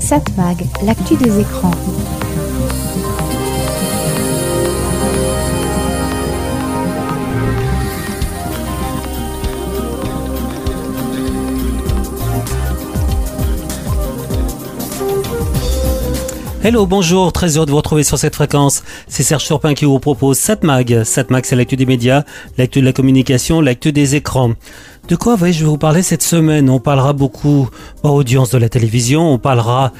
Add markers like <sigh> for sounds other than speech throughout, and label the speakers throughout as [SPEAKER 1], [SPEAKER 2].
[SPEAKER 1] Satmag, l'actu des écrans.
[SPEAKER 2] Hello, bonjour, très heureux de vous retrouver sur cette fréquence. C'est Serge Surpin qui vous propose Satmag. Satmag, c'est l'actu des médias, l'actu de la communication, l'actu des écrans. De quoi vais-je vous parler cette semaine? On parlera beaucoup audience de la télévision, on parlera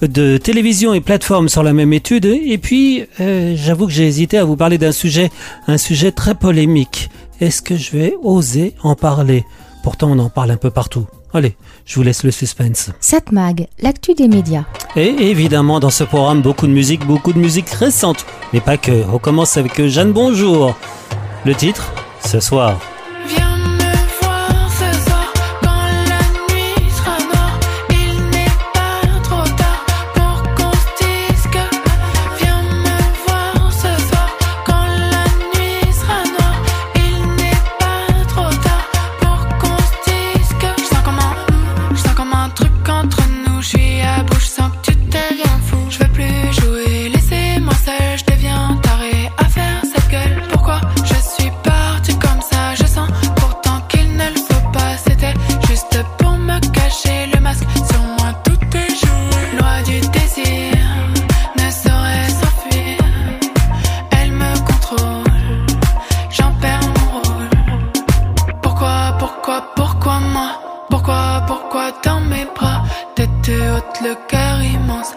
[SPEAKER 2] de télévision et plateforme sur la même étude, et puis euh, j'avoue que j'ai hésité à vous parler d'un sujet, un sujet très polémique. Est-ce que je vais oser en parler? Pourtant, on en parle un peu partout. Allez, je vous laisse le suspense.
[SPEAKER 1] Satmag, l'actu des médias.
[SPEAKER 2] Et évidemment, dans ce programme, beaucoup de musique, beaucoup de musique récente. Mais pas que. On commence avec Jeanne Bonjour. Le titre, ce soir. Bonjour.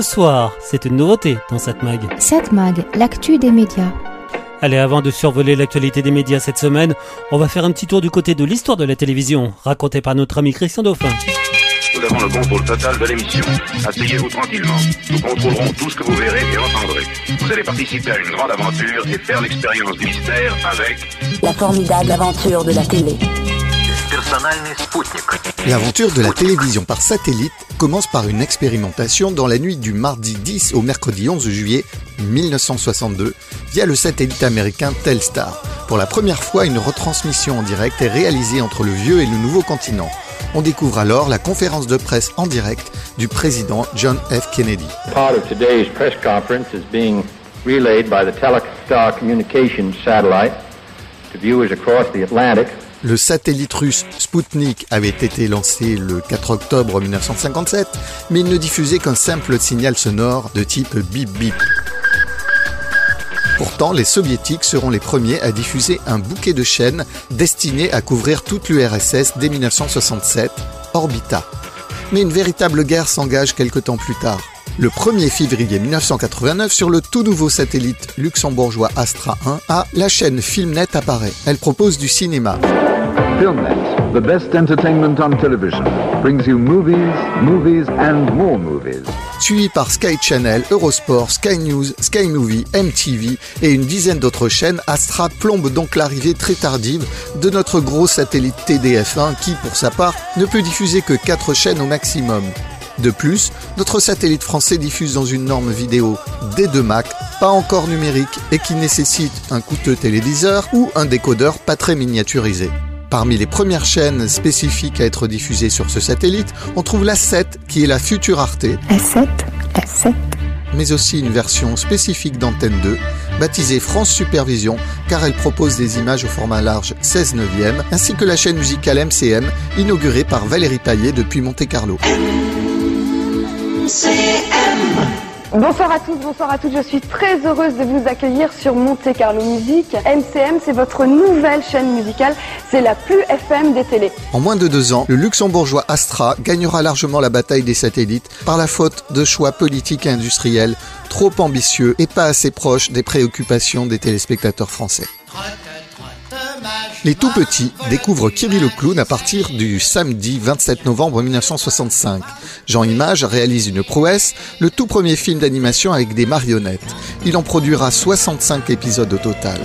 [SPEAKER 2] Ce soir, c'est une nouveauté dans cette mag.
[SPEAKER 1] Cette mag, l'actu des médias.
[SPEAKER 2] Allez, avant de survoler l'actualité des médias cette semaine, on va faire un petit tour du côté de l'histoire de la télévision, racontée par notre ami Christian Dauphin.
[SPEAKER 3] Nous avons le contrôle total de l'émission. Asseyez-vous tranquillement. Nous contrôlerons tout ce que vous verrez et entendrez. Vous allez participer à une grande aventure et faire l'expérience du mystère avec...
[SPEAKER 4] La formidable aventure de la télé.
[SPEAKER 5] L'aventure de la télévision par satellite commence par une expérimentation dans la nuit du mardi 10 au mercredi 11 juillet 1962 via le satellite américain Telstar. Pour la première fois, une retransmission en direct est réalisée entre le vieux et le nouveau continent. On découvre alors la conférence de presse en direct du président John F. Kennedy.
[SPEAKER 6] Part of today's press conference is being relayed by the Telstar Communications satellite to viewers across the Atlantic
[SPEAKER 5] le satellite russe Sputnik avait été lancé le 4 octobre 1957, mais il ne diffusait qu'un simple signal sonore de type bip bip. Pourtant, les soviétiques seront les premiers à diffuser un bouquet de chaînes destiné à couvrir toute l'URSS dès 1967, Orbita. Mais une véritable guerre s'engage quelque temps plus tard. Le 1er février 1989, sur le tout nouveau satellite luxembourgeois Astra 1 A, la chaîne Filmnet apparaît. Elle propose du cinéma.
[SPEAKER 7] Filmnet, the best entertainment on television, brings you movies, movies and more movies.
[SPEAKER 5] suivi par Sky Channel, Eurosport, Sky News, Sky Movie, MTV et une dizaine d'autres chaînes, Astra plombe donc l'arrivée très tardive de notre gros satellite TDF1 qui, pour sa part, ne peut diffuser que 4 chaînes au maximum. De plus, notre satellite français diffuse dans une norme vidéo D2 Mac, pas encore numérique et qui nécessite un coûteux téléviseur ou un décodeur pas très miniaturisé. Parmi les premières chaînes spécifiques à être diffusées sur ce satellite, on trouve la 7 qui est la future Arte,
[SPEAKER 4] La 7, la 7.
[SPEAKER 5] mais aussi une version spécifique d'Antenne 2, baptisée France Supervision car elle propose des images au format large 16 neuvième, ainsi que la chaîne musicale MCM, inaugurée par Valérie Paillet depuis Monte-Carlo.
[SPEAKER 8] Bonsoir à tous, bonsoir à toutes. Je suis très heureuse de vous accueillir sur Monte Carlo Musique. MCM, c'est votre nouvelle chaîne musicale. C'est la plus FM des télés.
[SPEAKER 5] En moins de deux ans, le luxembourgeois Astra gagnera largement la bataille des satellites par la faute de choix politiques et industriels trop ambitieux et pas assez proches des préoccupations des téléspectateurs français. Les tout petits découvrent Kirill le clown à partir du samedi 27 novembre 1965. Jean Image réalise une prouesse, le tout premier film d'animation avec des marionnettes. Il en produira 65 épisodes au total.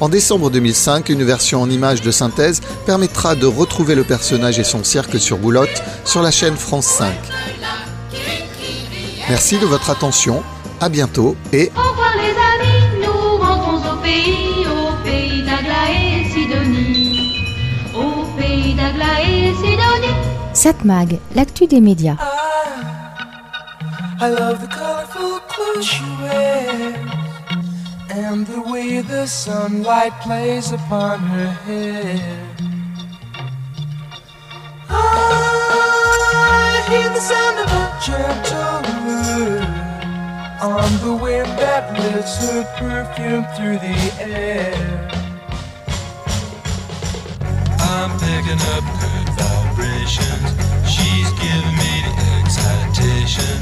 [SPEAKER 5] En décembre 2005, une version en images de synthèse permettra de retrouver le personnage et son cirque sur boulotte sur la chaîne France 5. Merci de votre attention, à bientôt et
[SPEAKER 1] Satmag, l'actu des médias.
[SPEAKER 9] Ah, I love the colorful clothes she wears and the way the sunlight plays upon her hair. I hear the sound of a gentle word on the wind that lifts her perfume through the air.
[SPEAKER 10] I'm picking up. She's giving me the excitations.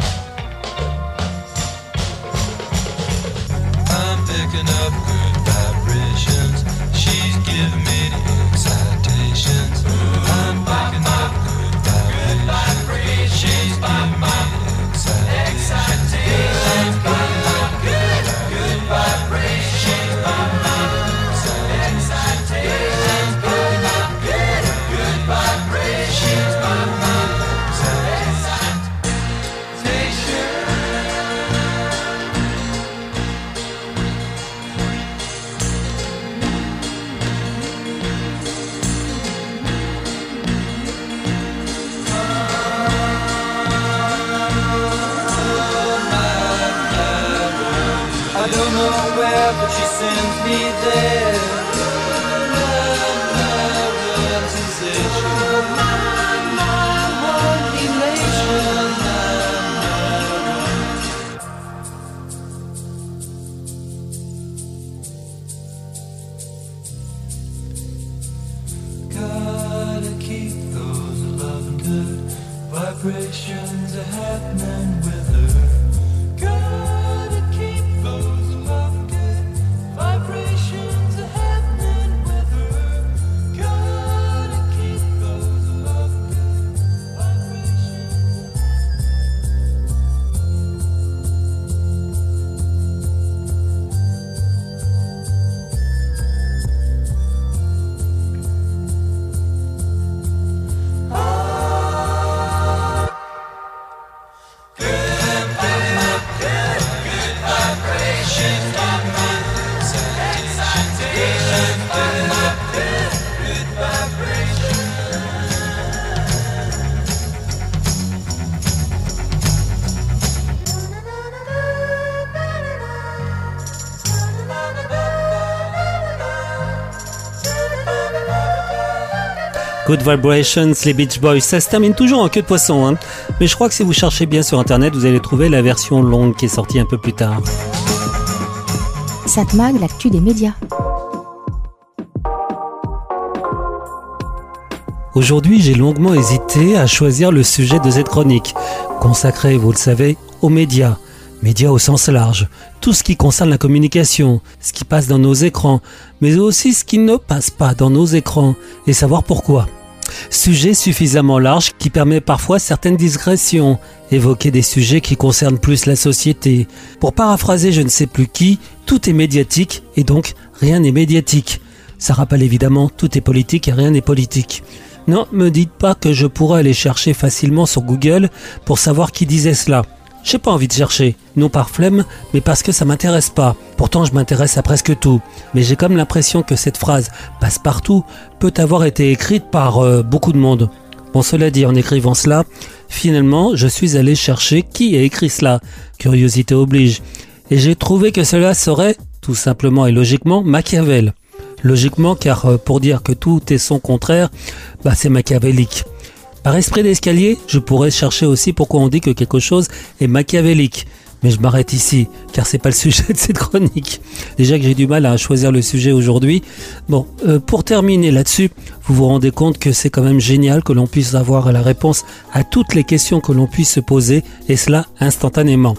[SPEAKER 9] Where, but she sends me there.
[SPEAKER 10] Gotta keep those loving good vibrations are happening Good Vibrations,
[SPEAKER 11] les Beach Boys, ça se termine toujours en queue de poisson. Hein. Mais je crois que si vous cherchez bien sur internet, vous allez trouver la version longue qui est sortie un peu plus tard.
[SPEAKER 1] Satmag, l'actu des médias.
[SPEAKER 11] Aujourd'hui, j'ai longuement hésité à choisir le sujet de cette chronique, consacrée, vous le savez, aux médias. Médias au sens large, tout ce qui concerne la communication, ce qui passe dans nos écrans, mais aussi ce qui ne passe pas dans nos écrans, et savoir pourquoi. Sujet suffisamment large qui permet parfois certaines digressions, évoquer des sujets qui concernent plus la société. Pour paraphraser je ne sais plus qui, tout est médiatique et donc rien n'est médiatique. Ça rappelle évidemment tout est politique et rien n'est politique. Non, me dites pas que je pourrais aller chercher facilement sur Google pour savoir qui disait cela. J'ai pas envie de chercher, non par flemme, mais parce que ça m'intéresse pas. Pourtant, je m'intéresse à presque tout. Mais j'ai comme l'impression que cette phrase passe partout peut avoir été écrite par euh, beaucoup de monde. Bon, cela dit, en écrivant cela, finalement, je suis allé chercher qui a écrit cela. Curiosité oblige. Et j'ai trouvé que cela serait, tout simplement et logiquement, Machiavel. Logiquement, car euh, pour dire que tout est son contraire, bah, c'est machiavélique. Par esprit d'escalier, je pourrais chercher aussi pourquoi on dit que quelque chose est machiavélique. Mais je m'arrête ici, car c'est pas le <laughs> sujet de cette chronique. Déjà que j'ai du mal à choisir le sujet aujourd'hui. Bon, euh, pour terminer là-dessus, vous vous rendez compte que c'est quand même génial que l'on puisse avoir la réponse à toutes les questions que l'on puisse se poser, et cela instantanément.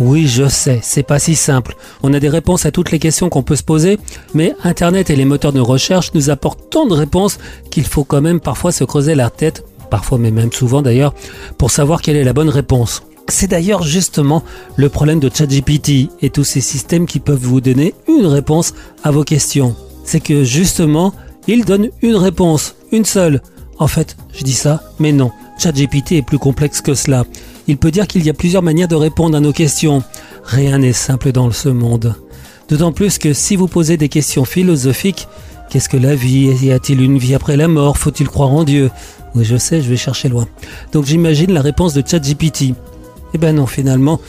[SPEAKER 11] Oui, je sais, c'est pas si simple. On a des réponses à toutes les questions qu'on peut se poser, mais Internet et les moteurs de recherche nous apportent tant de réponses qu'il faut quand même parfois se creuser la tête, parfois mais même souvent d'ailleurs, pour savoir quelle est la bonne réponse. C'est d'ailleurs justement le problème de ChatGPT et tous ces systèmes qui peuvent vous donner une réponse à vos questions. C'est que justement, ils donnent une réponse, une seule. En fait, je dis ça, mais non. ChatGPT est plus complexe que cela. Il peut dire qu'il y a plusieurs manières de répondre à nos questions. Rien n'est simple dans ce monde. D'autant plus que si vous posez des questions philosophiques, qu'est-ce que la vie? Y a-t-il une vie après la mort? Faut-il croire en Dieu? Oui, je sais, je vais chercher loin. Donc j'imagine la réponse de ChatGPT. Eh ben non, finalement,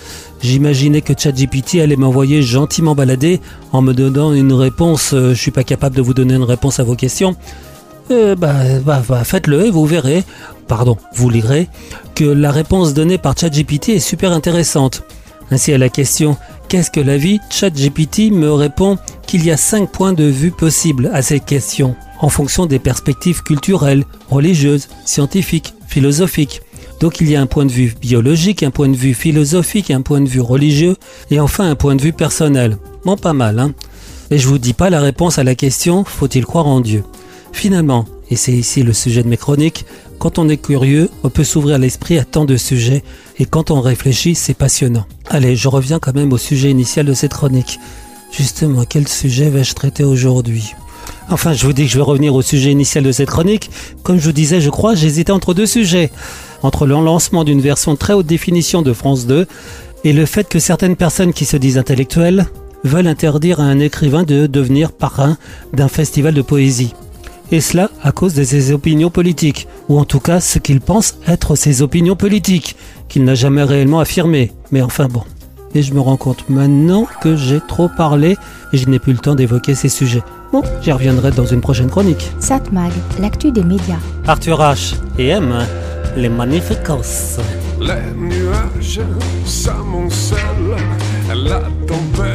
[SPEAKER 11] j'imaginais que ChatGPT allait m'envoyer gentiment balader en me donnant une réponse. euh, je suis pas capable de vous donner une réponse à vos questions. Euh, bah, bah, faites-le et vous verrez, pardon, vous lirez, que la réponse donnée par ChatGPT est super intéressante. Ainsi à la question Qu'est-ce que la vie? ChatGPT me répond qu'il y a cinq points de vue possibles à cette question, en fonction des perspectives culturelles, religieuses, scientifiques, philosophiques. Donc il y a un point de vue biologique, un point de vue philosophique, un point de vue religieux, et enfin un point de vue personnel. Bon, pas mal, hein Et je vous dis pas la réponse à la question Faut-il croire en Dieu? Finalement, et c'est ici le sujet de mes chroniques, quand on est curieux, on peut s'ouvrir l'esprit à tant de sujets, et quand on réfléchit, c'est passionnant. Allez, je reviens quand même au sujet initial de cette chronique. Justement, quel sujet vais-je traiter aujourd'hui? Enfin, je vous dis que je vais revenir au sujet initial de cette chronique. Comme je vous disais, je crois, j'hésitais entre deux sujets. Entre le lancement d'une version très haute définition de France 2 et le fait que certaines personnes qui se disent intellectuelles veulent interdire à un écrivain de devenir parrain d'un festival de poésie. Et cela à cause de ses opinions politiques, ou en tout cas ce qu'il pense être ses opinions politiques, qu'il n'a jamais réellement affirmées. Mais enfin bon. Et je me rends compte maintenant que j'ai trop parlé et je n'ai plus le temps d'évoquer ces sujets. Bon, j'y reviendrai dans une prochaine chronique.
[SPEAKER 1] Satmag, l'actu des médias.
[SPEAKER 11] Arthur H. et M. Les Magnificos.
[SPEAKER 12] Les nuages s'amoncellent, la tempête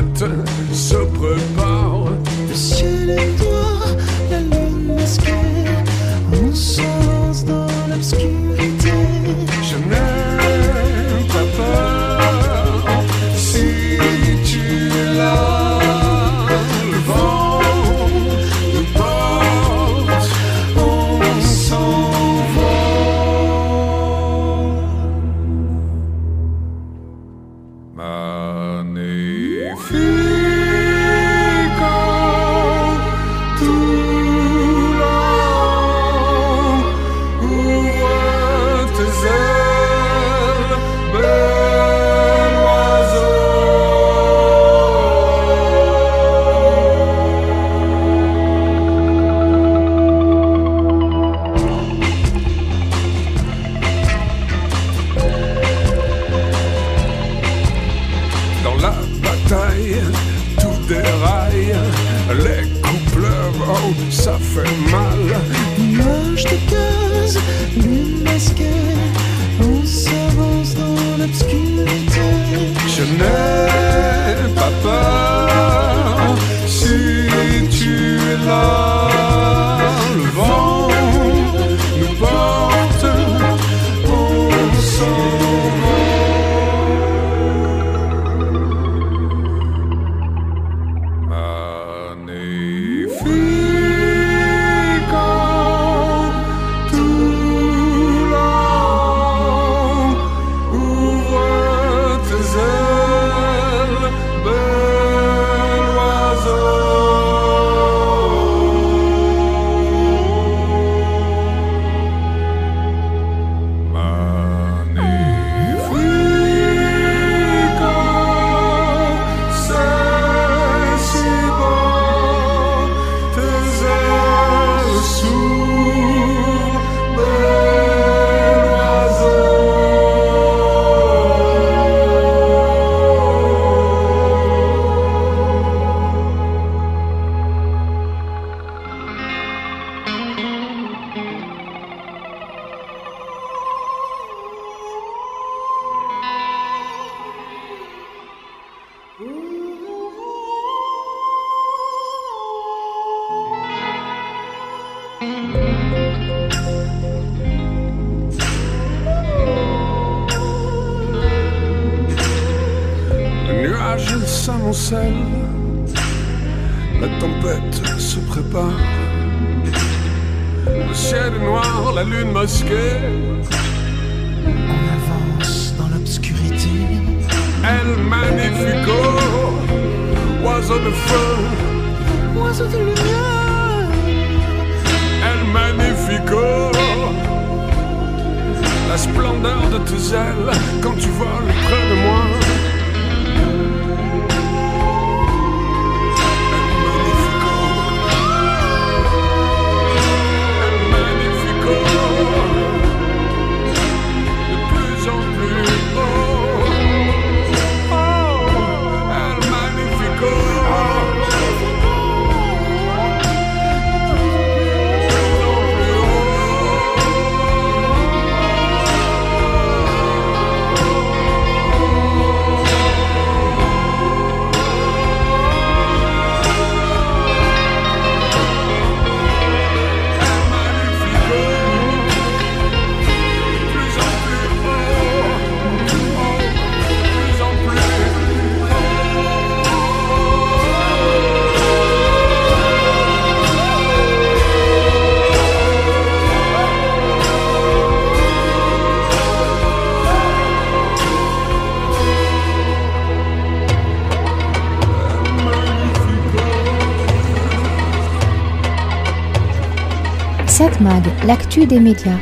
[SPEAKER 1] l'actu des médias.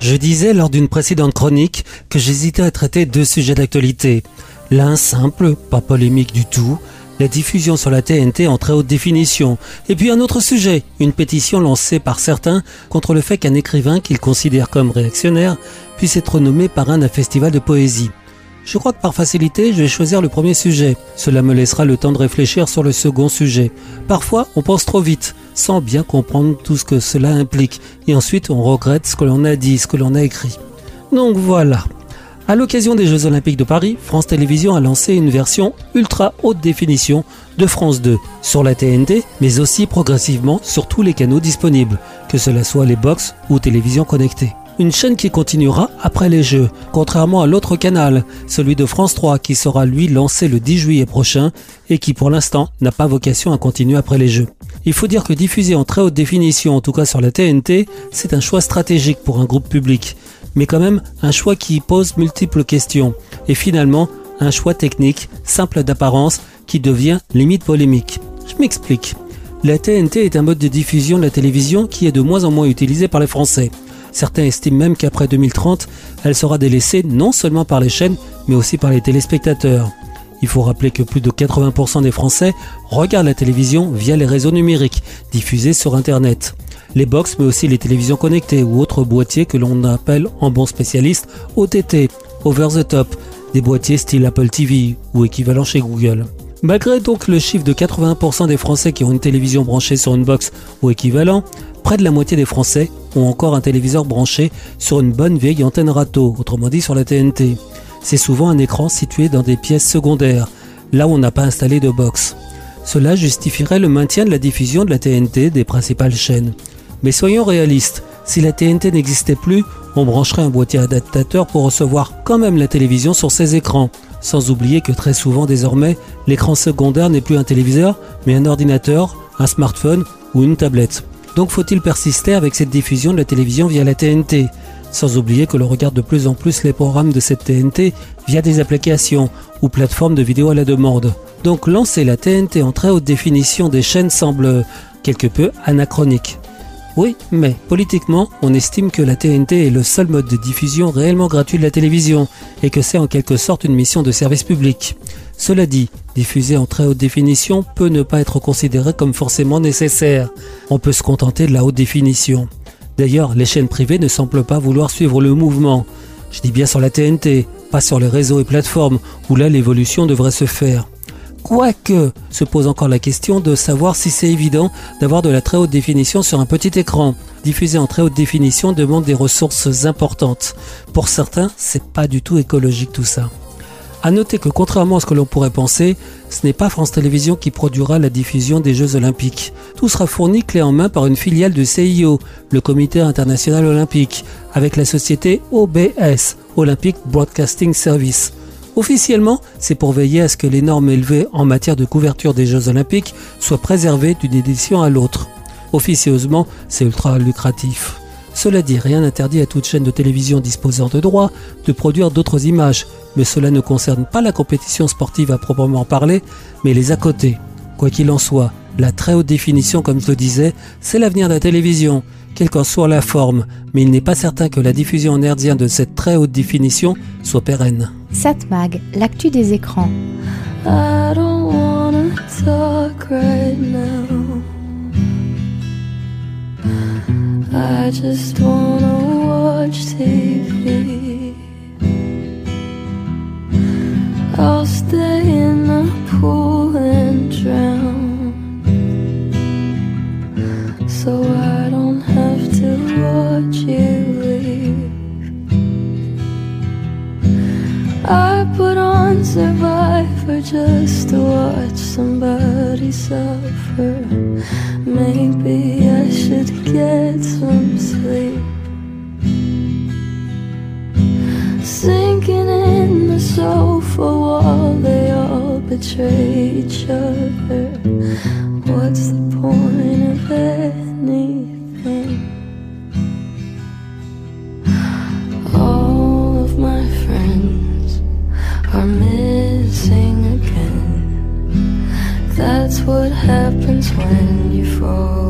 [SPEAKER 11] Je disais lors d'une précédente chronique que j'hésitais à traiter deux sujets d'actualité. L'un simple, pas polémique du tout, la diffusion sur la TNT en très haute définition. Et puis un autre sujet, une pétition lancée par certains contre le fait qu'un écrivain qu'ils considèrent comme réactionnaire puisse être nommé parrain d'un festival de poésie. Je crois que par facilité, je vais choisir le premier sujet. Cela me laissera le temps de réfléchir sur le second sujet. Parfois, on pense trop vite, sans bien comprendre tout ce que cela implique, et ensuite on regrette ce que l'on a dit, ce que l'on a écrit. Donc voilà. À l'occasion des Jeux Olympiques de Paris, France Télévisions a lancé une version ultra haute définition de France 2 sur la TNT, mais aussi progressivement sur tous les canaux disponibles, que cela soit les box ou télévision connectée. Une chaîne qui continuera après les Jeux, contrairement à l'autre canal, celui de France 3 qui sera lui lancé le 10 juillet prochain et qui pour l'instant n'a pas vocation à continuer après les Jeux. Il faut dire que diffuser en très haute définition, en tout cas sur la TNT, c'est un choix stratégique pour un groupe public, mais quand même un choix qui pose multiples questions, et finalement un choix technique, simple d'apparence, qui devient limite polémique. Je m'explique. La TNT est un mode de diffusion de la télévision qui est de moins en moins utilisé par les Français. Certains estiment même qu'après 2030, elle sera délaissée non seulement par les chaînes, mais aussi par les téléspectateurs. Il faut rappeler que plus de 80% des Français regardent la télévision via les réseaux numériques, diffusés sur Internet. Les box, mais aussi les télévisions connectées ou autres boîtiers que l'on appelle en bon spécialiste OTT, Over the Top, des boîtiers style Apple TV ou équivalent chez Google. Malgré donc le chiffre de 80% des Français qui ont une télévision branchée sur une box ou équivalent, près de la moitié des Français ou encore un téléviseur branché sur une bonne vieille antenne râteau, autrement dit sur la TNT. C'est souvent un écran situé dans des pièces secondaires, là où on n'a pas installé de box. Cela justifierait le maintien de la diffusion de la TNT des principales chaînes. Mais soyons réalistes, si la TNT n'existait plus, on brancherait un boîtier adaptateur pour recevoir quand même la télévision sur ses écrans. Sans oublier que très souvent désormais, l'écran secondaire n'est plus un téléviseur, mais un ordinateur, un smartphone ou une tablette. Donc faut-il persister avec cette diffusion de la télévision via la TNT Sans oublier que l'on regarde de plus en plus les programmes de cette TNT via des applications ou plateformes de vidéo à la demande. Donc lancer la TNT en très haute définition des chaînes semble quelque peu anachronique. Oui, mais politiquement, on estime que la TNT est le seul mode de diffusion réellement gratuit de la télévision et que c'est en quelque sorte une mission de service public. Cela dit, diffuser en très haute définition peut ne pas être considéré comme forcément nécessaire. On peut se contenter de la haute définition. D'ailleurs, les chaînes privées ne semblent pas vouloir suivre le mouvement. Je dis bien sur la TNT, pas sur les réseaux et plateformes où là l'évolution devrait se faire. Quoique, se pose encore la question de savoir si c'est évident d'avoir de la très haute définition sur un petit écran. Diffuser en très haute définition demande des ressources importantes. Pour certains, c'est pas du tout écologique tout ça. À noter que contrairement à ce que l'on pourrait penser, ce n'est pas France Télévisions qui produira la diffusion des Jeux Olympiques. Tout sera fourni clé en main par une filiale du CIO, le Comité International Olympique, avec la société OBS, Olympic Broadcasting Service. Officiellement, c'est pour veiller à ce que les normes élevées en matière de couverture des Jeux Olympiques soient préservées d'une édition à l'autre. Officieusement, c'est ultra lucratif. Cela dit, rien n'interdit à toute chaîne de télévision disposant de droits de produire d'autres images, mais cela ne concerne pas la compétition sportive à proprement parler, mais les à côté. Quoi qu'il en soit, la très haute définition, comme je le disais, c'est l'avenir de la télévision, quelle qu'en soit la forme, mais il n'est pas certain que la diffusion en herdien de cette très haute définition soit pérenne.
[SPEAKER 1] Satmag, l'actu des écrans.
[SPEAKER 13] I don't wanna talk right now. I just wanna watch TV. I'll stay in the pool and drown. So I don't have to watch you I put on Survivor just to watch somebody suffer. Maybe I should get some sleep. Sinking in the sofa wall, they all betray each other. What's the point of anything? That's what happens when you fall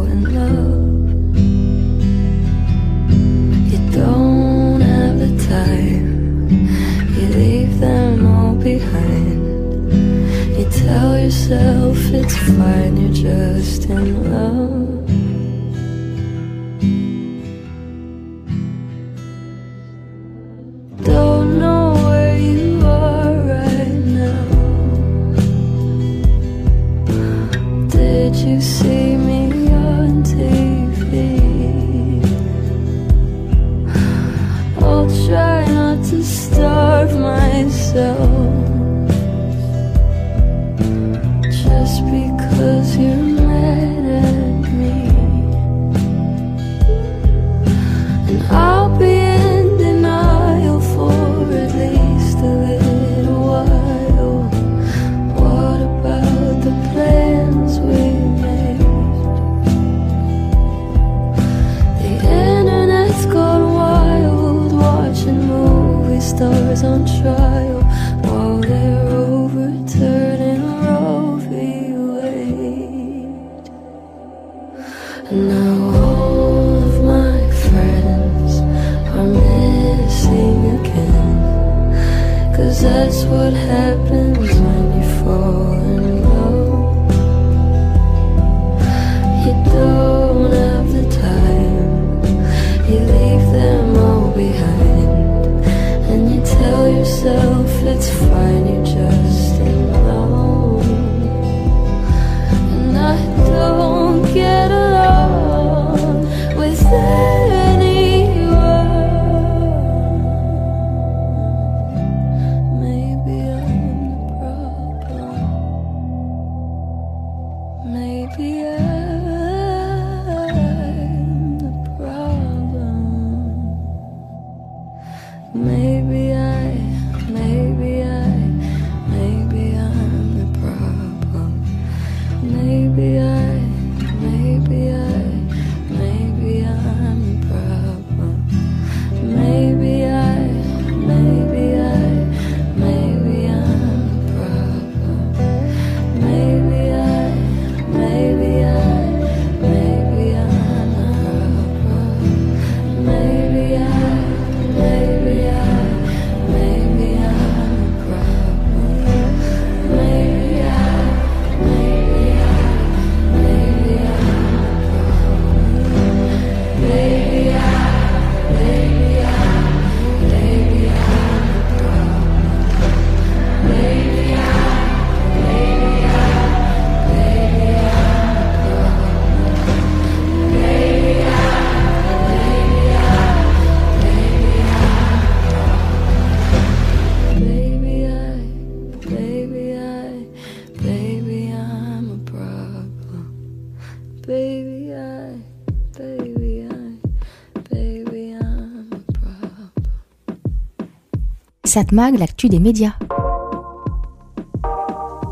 [SPEAKER 1] L'actu des médias.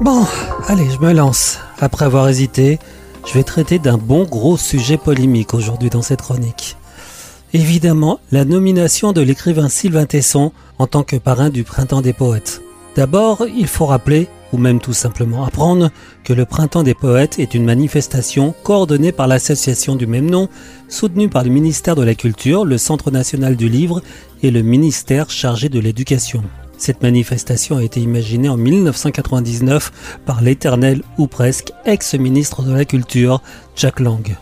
[SPEAKER 11] Bon, allez, je me lance. Après avoir hésité, je vais traiter d'un bon gros sujet polémique aujourd'hui dans cette chronique. Évidemment, la nomination de l'écrivain Sylvain Tesson en tant que parrain du Printemps des Poètes. D'abord, il faut rappeler, ou même tout simplement apprendre, que le Printemps des Poètes est une manifestation coordonnée par l'association du même nom, soutenue par le ministère de la Culture, le Centre national du livre et le ministère chargé de l'éducation. Cette manifestation a été imaginée en 1999 par l'éternel ou presque ex-ministre de la Culture, Jack Lang.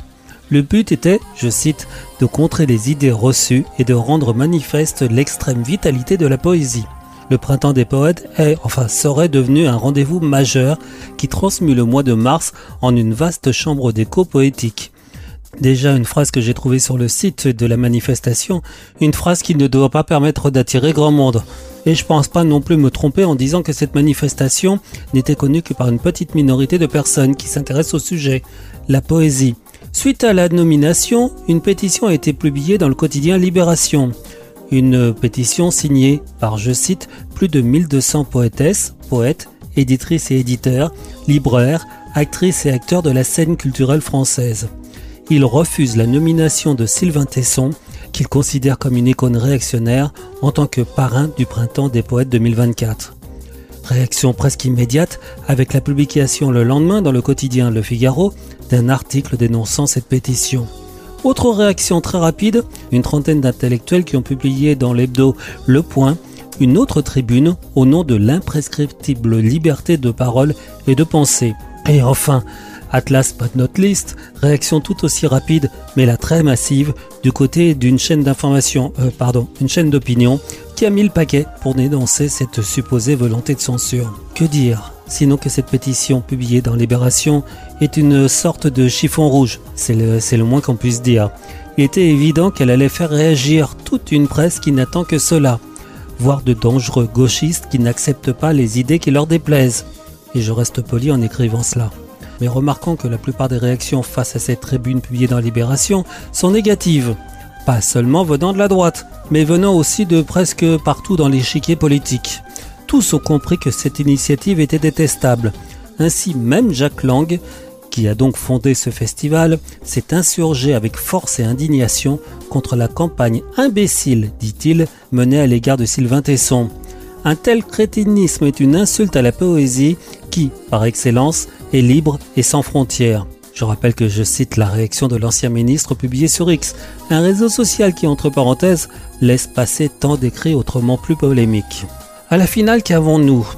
[SPEAKER 11] Le but était, je cite, de contrer les idées reçues et de rendre manifeste l'extrême vitalité de la poésie. Le printemps des poètes est, enfin, serait devenu un rendez-vous majeur qui transmut le mois de mars en une vaste chambre d'écho poétique. Déjà une phrase que j'ai trouvée sur le site de la manifestation, une phrase qui ne doit pas permettre d'attirer grand monde. Et je pense pas non plus me tromper en disant que cette manifestation n'était connue que par une petite minorité de personnes qui s'intéressent au sujet, la poésie. Suite à la nomination, une pétition a été publiée dans le quotidien Libération. Une pétition signée par, je cite, plus de 1200 poétesses, poètes, éditrices et éditeurs, libraires, actrices et acteurs de la scène culturelle française. Ils refusent la nomination de Sylvain Tesson, qu'ils considèrent comme une icône réactionnaire en tant que parrain du printemps des poètes 2024. Réaction presque immédiate avec la publication le lendemain dans le quotidien Le Figaro d'un article dénonçant cette pétition. Autre réaction très rapide, une trentaine d'intellectuels qui ont publié dans l'hebdo Le Point une autre tribune au nom de l'imprescriptible liberté de parole et de pensée. Et enfin, Atlas but not least, réaction tout aussi rapide, mais la très massive, du côté d'une chaîne d'information, euh, pardon, une chaîne d'opinion, qui a mis le paquet pour dénoncer cette supposée volonté de censure. Que dire? Sinon que cette pétition publiée dans Libération est une sorte de chiffon rouge, c'est le, le moins qu'on puisse dire. Il était évident qu'elle allait faire réagir toute une presse qui n'attend que cela, voire de dangereux gauchistes qui n'acceptent pas les idées qui leur déplaisent. Et je reste poli en écrivant cela mais remarquons que la plupart des réactions face à cette tribune publiée dans Libération sont négatives. Pas seulement venant de la droite, mais venant aussi de presque partout dans l'échiquier politique. Tous ont compris que cette initiative était détestable. Ainsi même Jacques Lang, qui a donc fondé ce festival, s'est insurgé avec force et indignation contre la campagne imbécile, dit-il, menée à l'égard de Sylvain Tesson. Un tel crétinisme est une insulte à la poésie qui, par excellence, est libre et sans frontières. Je rappelle que je cite la réaction de l'ancien ministre publiée sur X, un réseau social qui, entre parenthèses, laisse passer tant d'écrits autrement plus polémiques. À la finale, qu'avons-nous?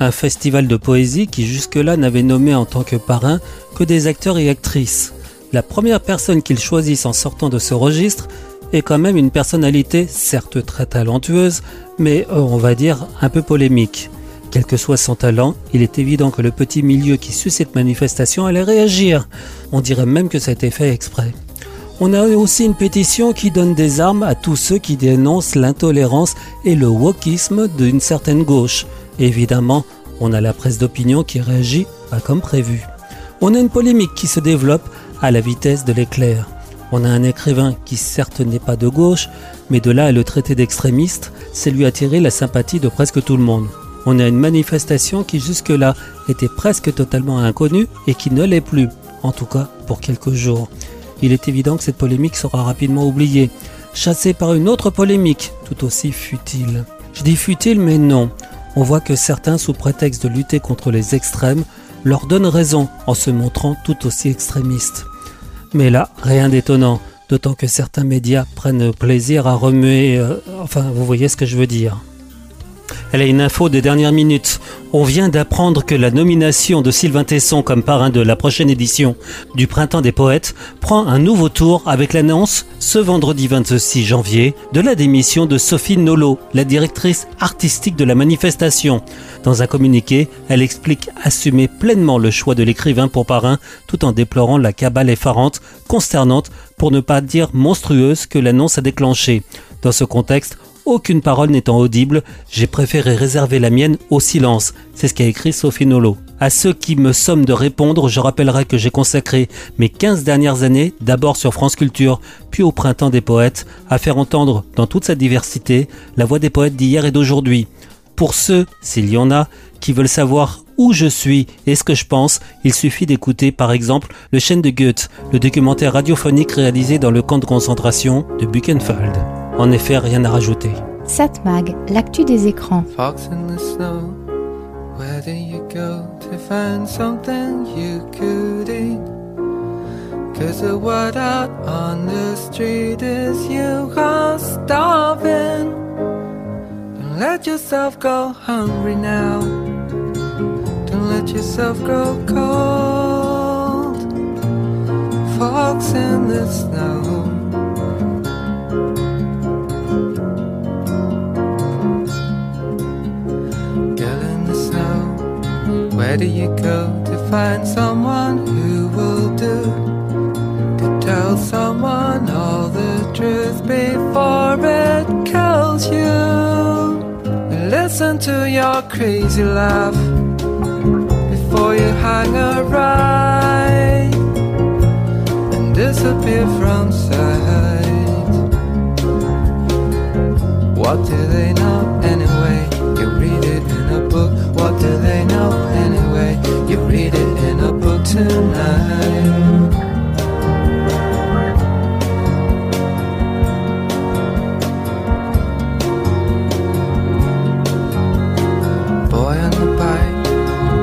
[SPEAKER 11] Un festival de poésie qui jusque-là n'avait nommé en tant que parrain que des acteurs et actrices. La première personne qu'ils choisissent en sortant de ce registre est quand même une personnalité certes très talentueuse, mais euh, on va dire un peu polémique. Quel que soit son talent, il est évident que le petit milieu qui suit cette manifestation allait réagir. On dirait même que ça a été fait exprès. On a aussi une pétition qui donne des armes à tous ceux qui dénoncent l'intolérance et le wokisme d'une certaine gauche. Évidemment, on a la presse d'opinion qui réagit pas comme prévu. On a une polémique qui se développe à la vitesse de l'éclair. On a un écrivain qui certes n'est pas de gauche, mais de là à le traiter d'extrémiste, c'est lui attirer la sympathie de presque tout le monde. On a une manifestation qui jusque-là était presque totalement inconnue et qui ne l'est plus, en tout cas pour quelques jours. Il est évident que cette polémique sera rapidement oubliée, chassée par une autre polémique, tout aussi futile. Je dis futile, mais non. On voit que certains, sous prétexte de lutter contre les extrêmes, leur donnent raison en se montrant tout aussi extrémistes. Mais là, rien d'étonnant, d'autant que certains médias prennent plaisir à remuer... euh, enfin, vous voyez ce que je veux dire. Elle a une info de dernière minute. On vient d'apprendre que la nomination de Sylvain Tesson comme parrain de la prochaine édition du Printemps des Poètes prend un nouveau tour avec l'annonce, ce vendredi 26 janvier, de la démission de Sophie Nolot, la directrice artistique de la manifestation. Dans un communiqué, elle explique assumer pleinement le choix de l'écrivain pour parrain tout en déplorant la cabale effarante, consternante, pour ne pas dire monstrueuse que l'annonce a déclenchée. Dans ce contexte, aucune parole n'étant audible, j'ai préféré réserver la mienne au silence. C'est ce qu'a écrit Sophie Nolot. À ceux qui me somment de répondre, je rappellerai que j'ai consacré mes 15 dernières années, d'abord sur France Culture, puis au Printemps des Poètes, à faire entendre, dans toute sa diversité, la voix des poètes d'hier et d'aujourd'hui. Pour ceux, s'il y en a, qui veulent savoir où je suis et ce que je pense, il suffit d'écouter par exemple Le chêne de Goethe, le documentaire radiophonique réalisé dans le camp de concentration de Buchenwald. En effet, rien à rajouter.
[SPEAKER 1] Satmag, l'actu des écrans.
[SPEAKER 14] Fox in the snow, where do you go to find something you could eat? Cause the word out on the street is you are starving. Don't let yourself go hungry now. Don't let yourself grow cold. Fox in the snow. Where do you go to find someone who will do? To tell someone all the truth before it kills you. Listen to your crazy laugh before you hang a right and disappear from sight. What do they know anyway? You read it in a book. What do they know Boy on the bike,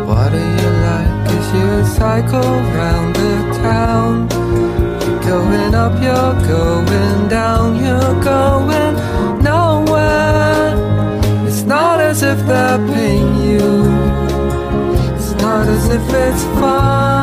[SPEAKER 14] what do you like? As you cycle round the town, you're going up, you're going down, you're going nowhere. It's not as if they're paying you. It's not as if it's fun.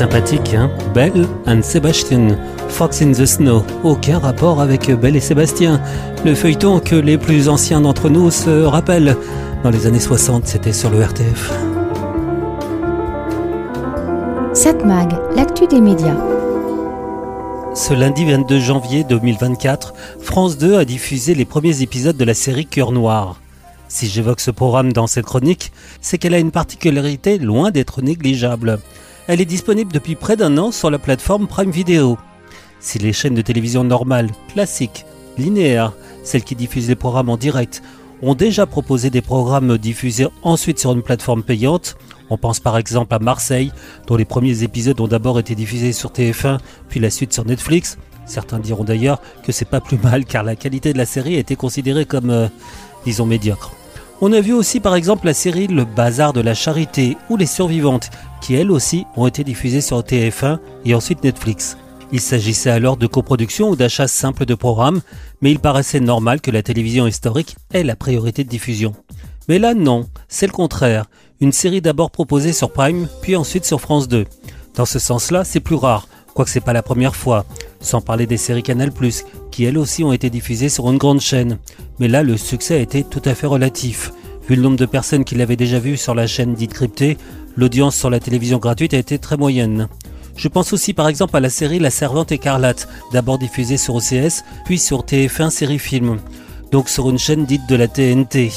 [SPEAKER 11] sympathique, hein Belle and Sebastian, Fox in the Snow. Aucun rapport avec Belle et Sébastien. Le feuilleton que les plus anciens d'entre nous se rappellent. Dans les années 60, c'était sur le RTF.
[SPEAKER 1] 7 Mag, l'actu des médias.
[SPEAKER 11] Ce lundi 22 janvier 2024, France 2 a diffusé les premiers épisodes de la série Cœur Noir. Si j'évoque ce programme dans cette chronique, c'est qu'elle a une particularité loin d'être négligeable. Elle est disponible depuis près d'un an sur la plateforme Prime Video. Si les chaînes de télévision normales, classiques, linéaires, celles qui diffusent les programmes en direct, ont déjà proposé des programmes diffusés ensuite sur une plateforme payante, on pense par exemple à Marseille, dont les premiers épisodes ont d'abord été diffusés sur TF1, puis la suite sur Netflix. Certains diront d'ailleurs que c'est pas plus mal car la qualité de la série a été considérée comme, euh, disons, médiocre. On a vu aussi par exemple la série Le Bazar de la Charité ou Les Survivantes, qui elles aussi ont été diffusées sur TF1 et ensuite Netflix. Il s'agissait alors de coproduction ou d'achat simple de programmes, mais il paraissait normal que la télévision historique ait la priorité de diffusion. Mais là non, c'est le contraire. Une série d'abord proposée sur Prime, puis ensuite sur France 2. Dans ce sens-là, c'est plus rare, quoique c'est pas la première fois. Sans parler des séries Canal+, qui elles aussi ont été diffusées sur une grande chaîne. Mais là, le succès a été tout à fait relatif. Vu le nombre de personnes qui l'avaient déjà vu sur la chaîne dite cryptée, l'audience sur la télévision gratuite a été très moyenne. Je pense aussi par exemple à la série La Servante écarlate, d'abord diffusée sur OCS, puis sur TF1 série film, donc sur une chaîne dite de la TNT.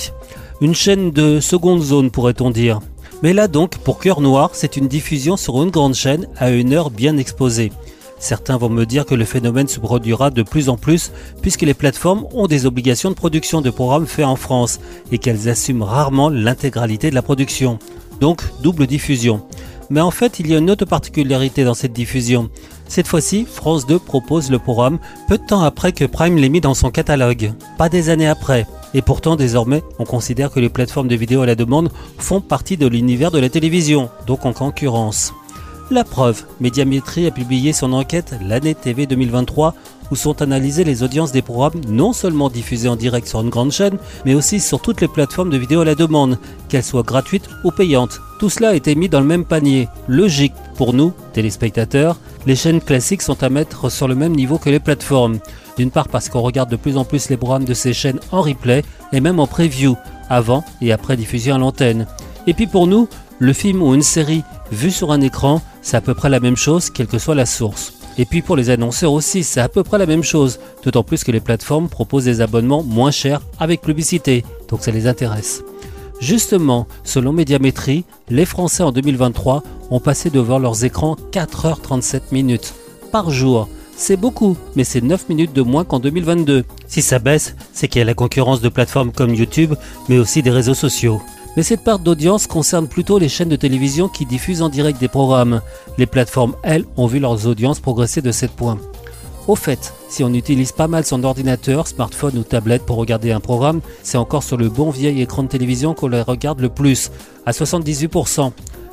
[SPEAKER 11] Une chaîne de seconde zone pourrait-on dire. Mais là donc, pour Cœur Noir, c'est une diffusion sur une grande chaîne à une heure bien exposée. Certains vont me dire que le phénomène se produira de plus en plus puisque les plateformes ont des obligations de production de programmes faits en France et qu'elles assument rarement l'intégralité de la production. Donc double diffusion. Mais en fait, il y a une autre particularité dans cette diffusion. Cette fois-ci, France 2 propose le programme peu de temps après que Prime l'ait mis dans son catalogue, pas des années après. Et pourtant, désormais, on considère que les plateformes de vidéo à la demande font partie de l'univers de la télévision, donc en concurrence. La preuve, Médiamétrie a publié son enquête L'année TV 2023 où sont analysées les audiences des programmes non seulement diffusés en direct sur une grande chaîne, mais aussi sur toutes les plateformes de vidéo à la demande, qu'elles soient gratuites ou payantes. Tout cela a été mis dans le même panier. Logique pour nous, téléspectateurs, les chaînes classiques sont à mettre sur le même niveau que les plateformes. D'une part parce qu'on regarde de plus en plus les programmes de ces chaînes en replay et même en preview, avant et après diffusion à l'antenne. Et puis pour nous, le film ou une série vue sur un écran, c'est à peu près la même chose, quelle que soit la source. Et puis pour les annonceurs aussi, c'est à peu près la même chose, d'autant plus que les plateformes proposent des abonnements moins chers avec publicité, donc ça les intéresse. Justement, selon Médiamétrie, les Français en 2023 ont passé devant leurs écrans 4h37 minutes par jour. C'est beaucoup, mais c'est 9 minutes de moins qu'en 2022. Si ça baisse, c'est qu'il y a la concurrence de plateformes comme YouTube, mais aussi des réseaux sociaux. Mais cette part d'audience concerne plutôt les chaînes de télévision qui diffusent en direct des programmes. Les plateformes, elles, ont vu leurs audiences progresser de 7 points. Au fait, si on utilise pas mal son ordinateur, smartphone ou tablette pour regarder un programme, c'est encore sur le bon vieil écran de télévision qu'on les regarde le plus, à 78%.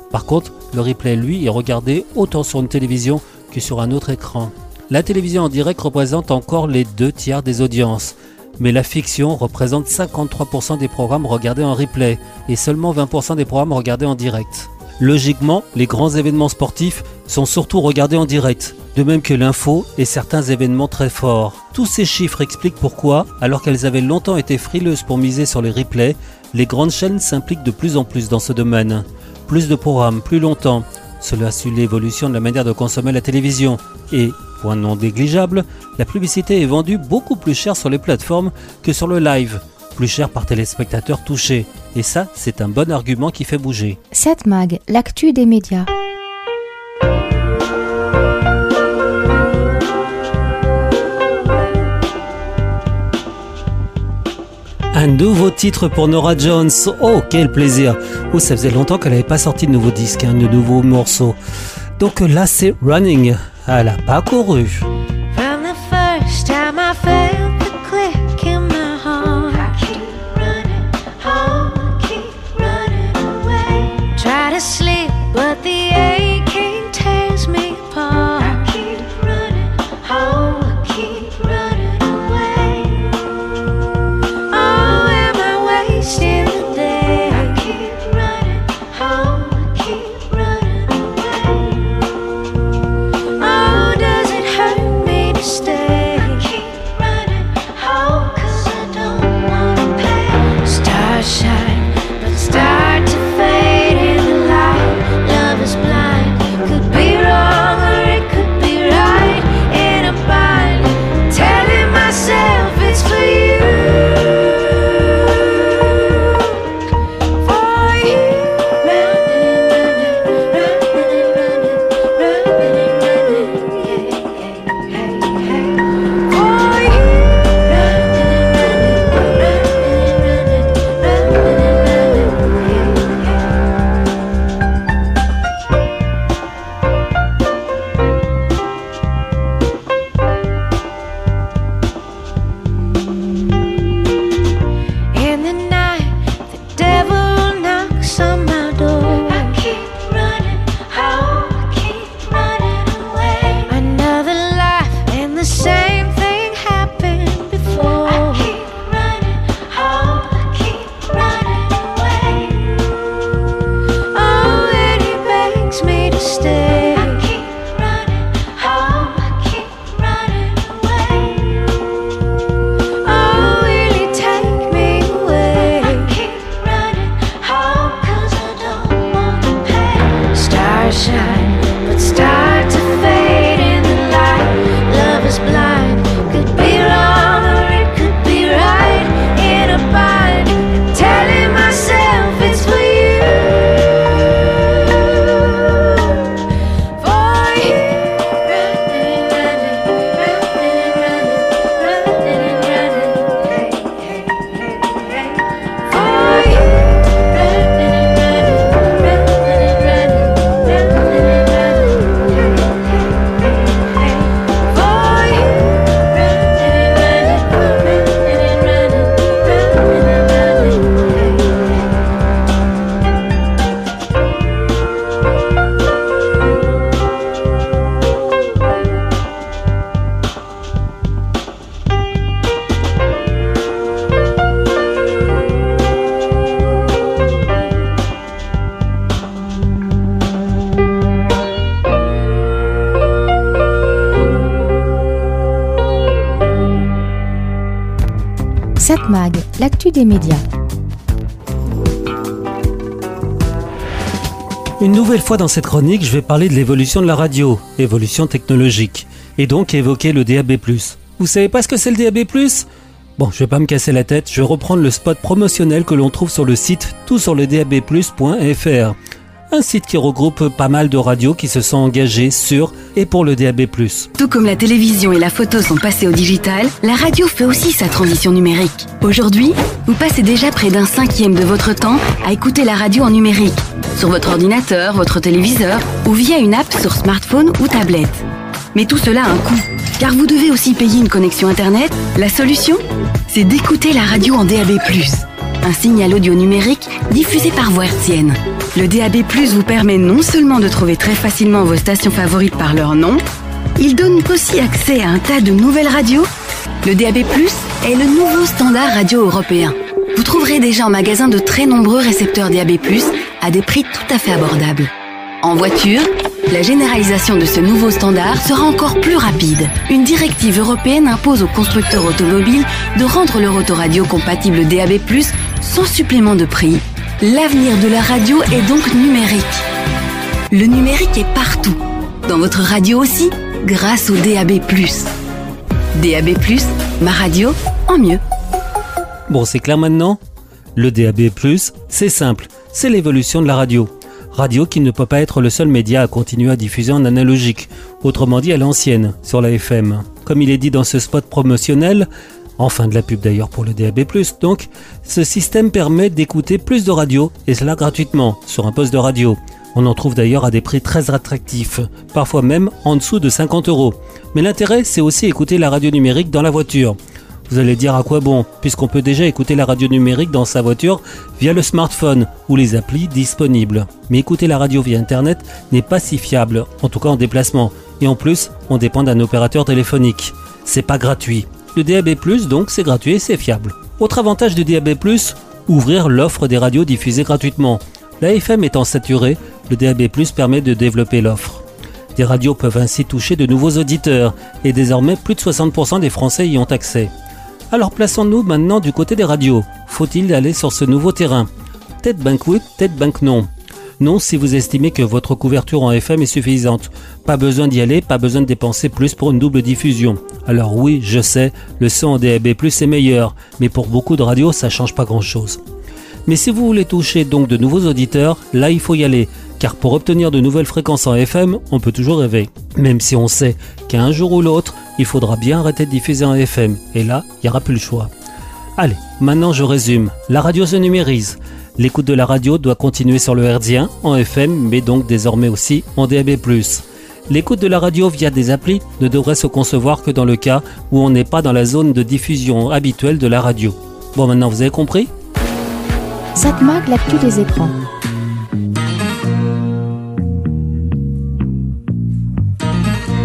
[SPEAKER 11] Par contre, le replay, lui, est regardé autant sur une télévision que sur un autre écran. La télévision en direct représente encore les deux tiers des audiences, mais la fiction représente 53% des programmes regardés en replay et seulement 20% des programmes regardés en direct. Logiquement, les grands événements sportifs sont surtout regardés en direct, de même que l'info et certains événements très forts. Tous ces chiffres expliquent pourquoi, alors qu'elles avaient longtemps été frileuses pour miser sur les replays, les grandes chaînes s'impliquent de plus en plus dans ce domaine. Plus de programmes, plus longtemps. Cela suit l'évolution de la manière de consommer la télévision. Et, point non négligeable, la publicité est vendue beaucoup plus cher sur les plateformes que sur le live. Plus cher par téléspectateur touché. Et ça, c'est un bon argument qui fait bouger.
[SPEAKER 1] 7 Mag, l'actu des médias.
[SPEAKER 11] Un nouveau titre pour Nora Jones. Oh, quel plaisir. Oh, ça faisait longtemps qu'elle n'avait pas sorti de nouveau disque, hein, de nouveaux morceaux. Donc là, c'est Running. Elle a pas couru.
[SPEAKER 1] L'actu des médias.
[SPEAKER 11] Une nouvelle fois dans cette chronique, je vais parler de l'évolution de la radio, évolution technologique, et donc évoquer le DAB+. Vous savez pas ce que c'est le DAB+. Bon, je vais pas me casser la tête, je vais reprendre le spot promotionnel que l'on trouve sur le site tout sur le dabplus.fr. Un site qui regroupe pas mal de radios qui se sont engagées sur et pour le DAB+.
[SPEAKER 15] Tout comme la télévision et la photo sont passées au digital, la radio fait aussi sa transition numérique. Aujourd'hui, vous passez déjà près d'un cinquième de votre temps à écouter la radio en numérique, sur votre ordinateur, votre téléviseur ou via une app sur smartphone ou tablette. Mais tout cela a un coût, car vous devez aussi payer une connexion Internet. La solution C'est d'écouter la radio en DAB+, un signal audio numérique diffusé par voie hertzienne. Le DAB+, vous permet non seulement de trouver très facilement vos stations favorites par leur nom, il donne aussi accès à un tas de nouvelles radios. Le DAB+, est le nouveau standard radio européen. Vous trouverez déjà en magasin de très nombreux récepteurs DAB+, à des prix tout à fait abordables. En voiture, la généralisation de ce nouveau standard sera encore plus rapide. Une directive européenne impose aux constructeurs automobiles de rendre leur autoradio compatible DAB+, sans supplément de prix. L'avenir de la radio est donc numérique. Le numérique est partout, dans votre radio aussi, grâce au DAB+. DAB+, ma radio en mieux.
[SPEAKER 11] Bon, c'est clair maintenant? Le DAB+, c'est simple, c'est l'évolution de la radio. Radio qui ne peut pas être le seul média à continuer à diffuser en analogique, autrement dit à l'ancienne, sur la FM. Comme il est dit dans ce spot promotionnel, enfin de la pub d'ailleurs pour le DAB+, donc, ce système permet d'écouter plus de radio, et cela gratuitement, sur un poste de radio. On en trouve d'ailleurs à des prix très attractifs, parfois même en dessous de 50 euros. Mais l'intérêt, c'est aussi écouter la radio numérique dans la voiture. Vous allez dire à quoi bon, puisqu'on peut déjà écouter la radio numérique dans sa voiture via le smartphone ou les applis disponibles. Mais écouter la radio via Internet n'est pas si fiable, en tout cas en déplacement. Et en plus, on dépend d'un opérateur téléphonique. C'est pas gratuit. Le DAB+, donc, c'est gratuit et c'est fiable. Autre avantage du DAB+, ouvrir l'offre des radios diffusées gratuitement. La FM étant saturée, le DAB+, permet de développer l'offre. Des radios peuvent ainsi toucher de nouveaux auditeurs, et désormais plus de 60% des Français y ont accès. Alors plaçons-nous maintenant du côté des radios. Faut-il aller sur ce nouveau terrain? Tête bank oui, tête bank non. Non si vous estimez que votre couverture en FM est suffisante. Pas besoin d'y aller, pas besoin de dépenser plus pour une double diffusion. Alors oui, je sais, le son en DAB+, est meilleur, mais pour beaucoup de radios, ça change pas grand-chose. Mais si vous voulez toucher donc de nouveaux auditeurs, là il faut y aller, car pour obtenir de nouvelles fréquences en FM, on peut toujours rêver. Même si on sait qu'un jour ou l'autre, il faudra bien arrêter de diffuser en FM, et là, il n'y aura plus le choix. Allez, maintenant je résume. La radio se numérise. L'écoute de la radio doit continuer sur le hertzien, en FM, mais donc désormais aussi en DAB+. L'écoute de la radio via des applis ne devrait se concevoir que dans le cas où on n'est pas dans la zone de diffusion habituelle de la radio. Bon, maintenant vous avez compris?
[SPEAKER 1] Satmag, l'actu des écrans.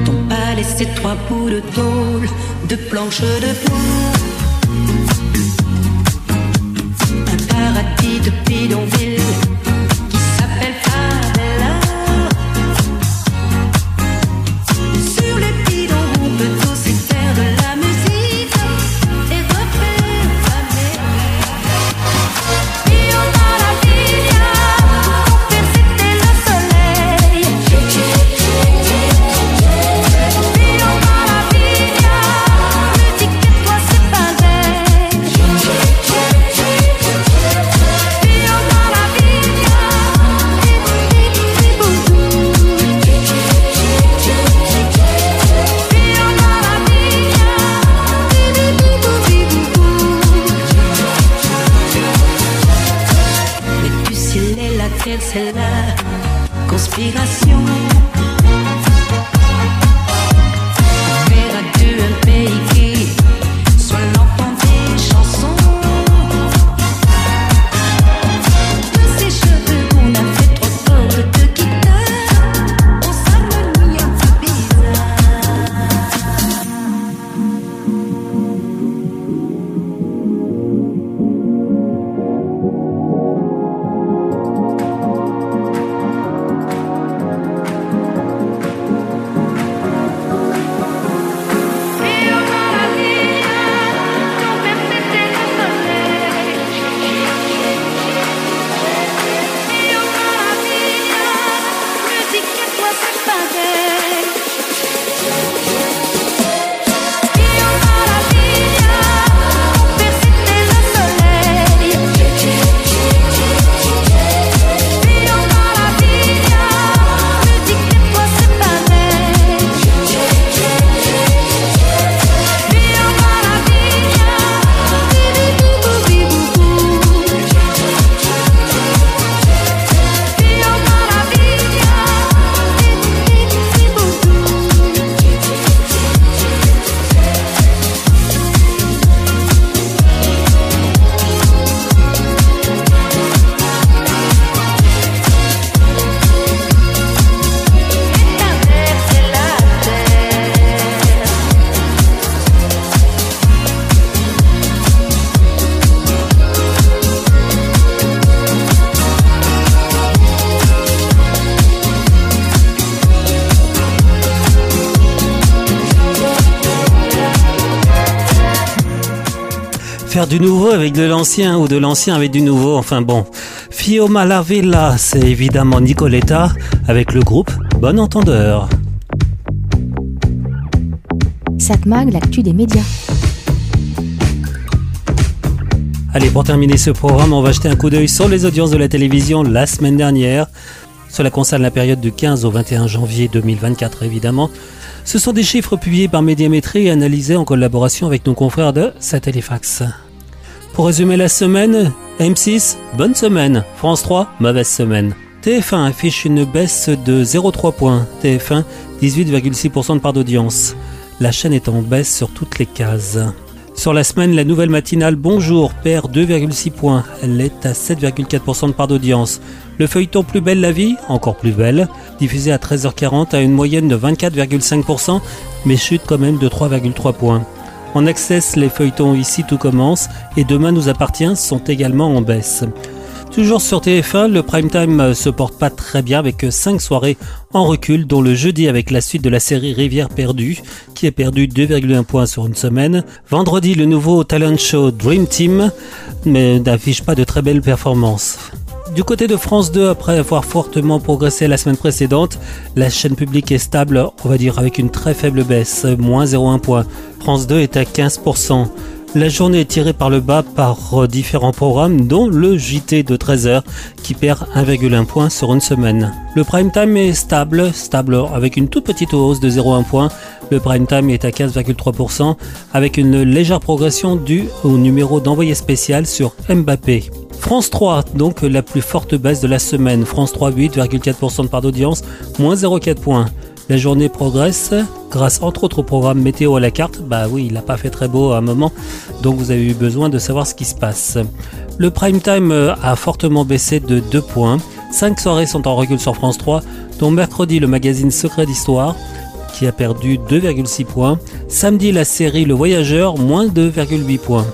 [SPEAKER 16] Ton palais, c'est trois bouts de tôle, de planches de boue. Un paradis de bidonville faire du
[SPEAKER 11] nouveau avec de l'ancien ou de l'ancien avec du nouveau. Enfin bon. Fioma la Villa, c'est évidemment Nicoletta avec le groupe Bon Entendeur.
[SPEAKER 1] Satmag, l'actu des médias.
[SPEAKER 11] Allez, pour terminer ce programme, on va jeter un coup d'œil sur les audiences de la télévision la semaine dernière. Cela concerne la période du 15 au 21 janvier 2024, évidemment. Ce sont des chiffres publiés par Médiamétrie et analysés en collaboration avec nos confrères de Satellifax. Pour résumer la semaine, M6, bonne semaine. France 3, mauvaise semaine. TF1 affiche une baisse de 0,3 points. TF1, 18,6% de part d'audience. La chaîne est en baisse sur toutes les cases. Sur la semaine, la nouvelle matinale Bonjour perd 2,6 points. Elle est à 7,4% de part d'audience. Le feuilleton Plus belle la vie, encore plus belle, diffusé à 13h40 à une moyenne de 24,5%, mais chute quand même de 3,3 points. En access, les feuilletons Ici tout commence et Demain nous appartient sont également en baisse. Toujours sur TF1, le prime time se porte pas très bien avec 5 soirées en recul, dont le jeudi avec la suite de la série Rivière perdue, qui a perdu 2,1 points sur une semaine. Vendredi, le nouveau talent show Dream Team, mais n'affiche pas de très belles performances. Du côté de France 2, après avoir fortement progressé la semaine précédente, la chaîne publique est stable, on va dire avec une très faible baisse, moins 0,1 point. France 2 est à 15%. La journée est tirée par le bas par euh, différents programmes, dont le JT de 13h qui perd 1,1 point sur une semaine. Le prime time est stable, stable avec une toute petite hausse de 0,1 point. Le prime time est à 15,3% avec une légère progression due au numéro d'envoyé spécial sur Mbappé. France 3, donc la plus forte baisse de la semaine. France 3, 8,4% de part d'audience, moins 0,4 points. La journée progresse grâce entre autres au programme météo à la carte. Bah oui, il n'a pas fait très beau à un moment, donc vous avez eu besoin de savoir ce qui se passe. Le prime time euh, a fortement baissé de 2 points. 5 soirées sont en recul sur France 3, dont mercredi le magazine Secret d'Histoire qui a perdu 2,6 points. Samedi la série Le Voyageur, moins 2,8 points.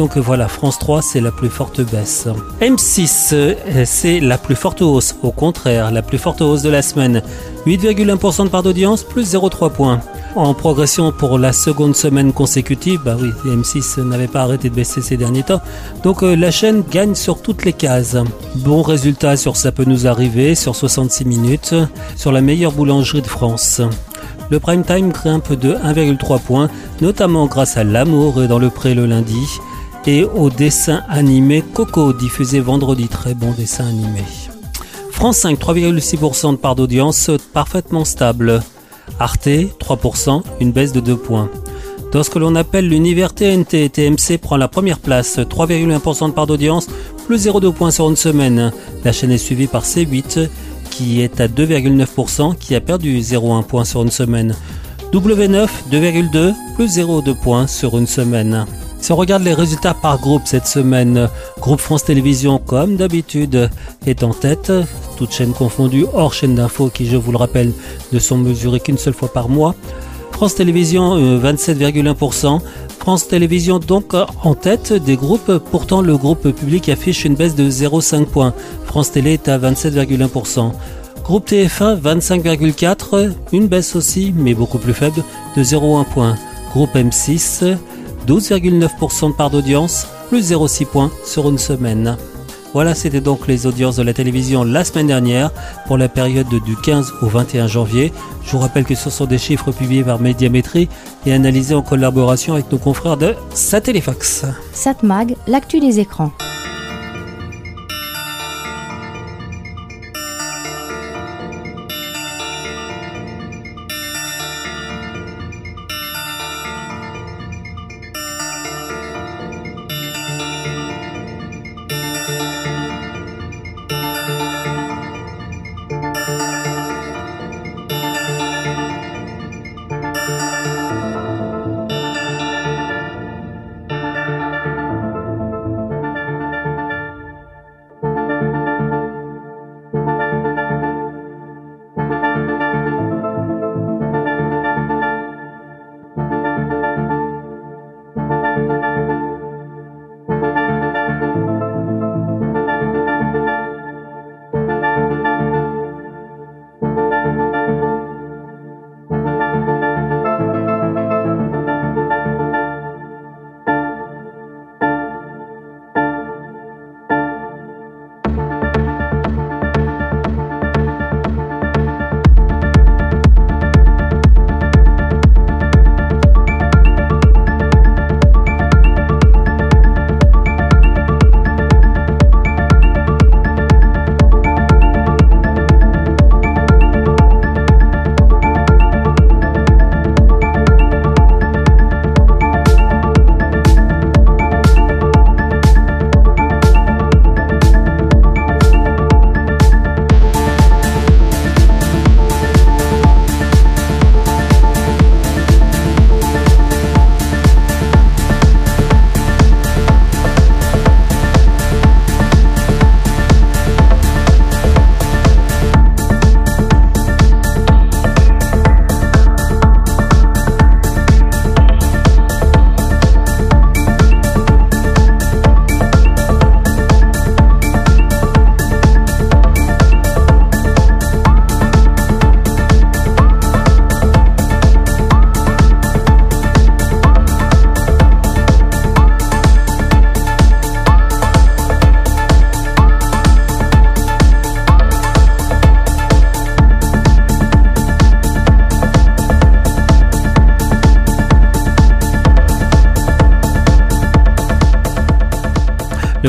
[SPEAKER 11] Donc voilà, France 3, c'est la plus forte baisse. M6, euh, c'est la plus forte hausse. Au contraire, la plus forte hausse de la semaine. 8,1% de part d'audience, plus 0,3 points. En progression pour la seconde semaine consécutive, bah oui, M6 n'avait pas arrêté de baisser ces derniers temps. Donc euh, la chaîne gagne sur toutes les cases. Bon résultat sur Ça peut nous arriver, sur 66 minutes, sur la meilleure boulangerie de France. Le prime time grimpe de 1,3 points, notamment grâce à L'amour dans le pré le lundi et au dessin animé Coco diffusé vendredi. Très bon dessin animé. France 5, 3,6% de part d'audience, parfaitement stable. Arte, 3%, une baisse de 2 points. Dans ce que l'on appelle l'univers TNT, TMC prend la première place, 3,1% de part d'audience, plus 0,2 points sur une semaine. La chaîne est suivie par C8, qui est à 2,9%, qui a perdu 0,1 point sur une semaine. W9, 2,2%, plus 0,2 points sur une semaine. Si on regarde les résultats par groupe cette semaine, groupe France Télévisions, comme d'habitude, est en tête, toutes chaînes confondues, hors chaîne d'info qui, je vous le rappelle, ne sont mesurées qu'une seule fois par mois. France Télévisions, euh, 27,1%. France Télévisions donc euh, en tête des groupes, pourtant le groupe public affiche une baisse de 0,5 points. France Télé est à 27,1%. Groupe TF1, 25,4%, une baisse aussi, mais beaucoup plus faible, de 0,1 point. Groupe M6, 12,9% de part d'audience, plus 0,6 points sur une semaine. Voilà, c'était donc les audiences de la télévision la semaine dernière pour la période du 15 au 21 janvier. Je vous rappelle que ce sont des chiffres publiés par Médiamétrie et analysés en collaboration avec nos confrères de Satellifax.
[SPEAKER 1] Satmag, l'actu des écrans.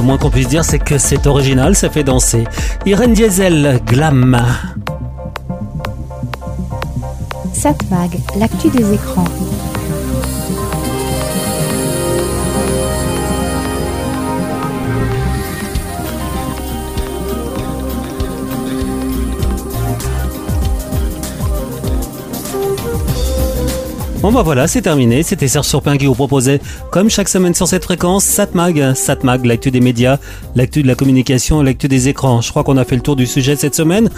[SPEAKER 11] Le moins qu'on puisse dire, c'est que c'est original, ça fait danser. Irène Diesel, Glam.
[SPEAKER 1] Satmag, l'actu des écrans.
[SPEAKER 11] Bon bah voilà, c'est terminé. C'était Serge Surpin qui vous proposait, comme chaque semaine sur cette fréquence, Satmag. Satmag, l'actu des médias, l'actu de la communication, l'actu des écrans. Je crois qu'on a fait le tour du sujet cette semaine.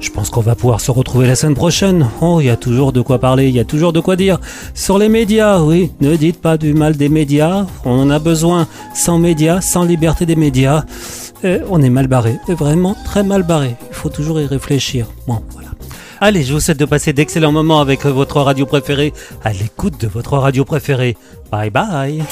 [SPEAKER 11] Je pense qu'on va pouvoir se retrouver la semaine prochaine. Oh, il y a toujours de quoi parler, il y a toujours de quoi dire. Sur les médias, oui, ne dites pas du mal des médias. On en a besoin. Sans médias, sans liberté des médias, euh, on est mal barré. Euh, Vraiment très mal barré. Il faut toujours y réfléchir. Bon, voilà. Allez, je vous souhaite de passer d'excellents moments avec votre radio préférée, à l'écoute de votre radio préférée. Bye bye.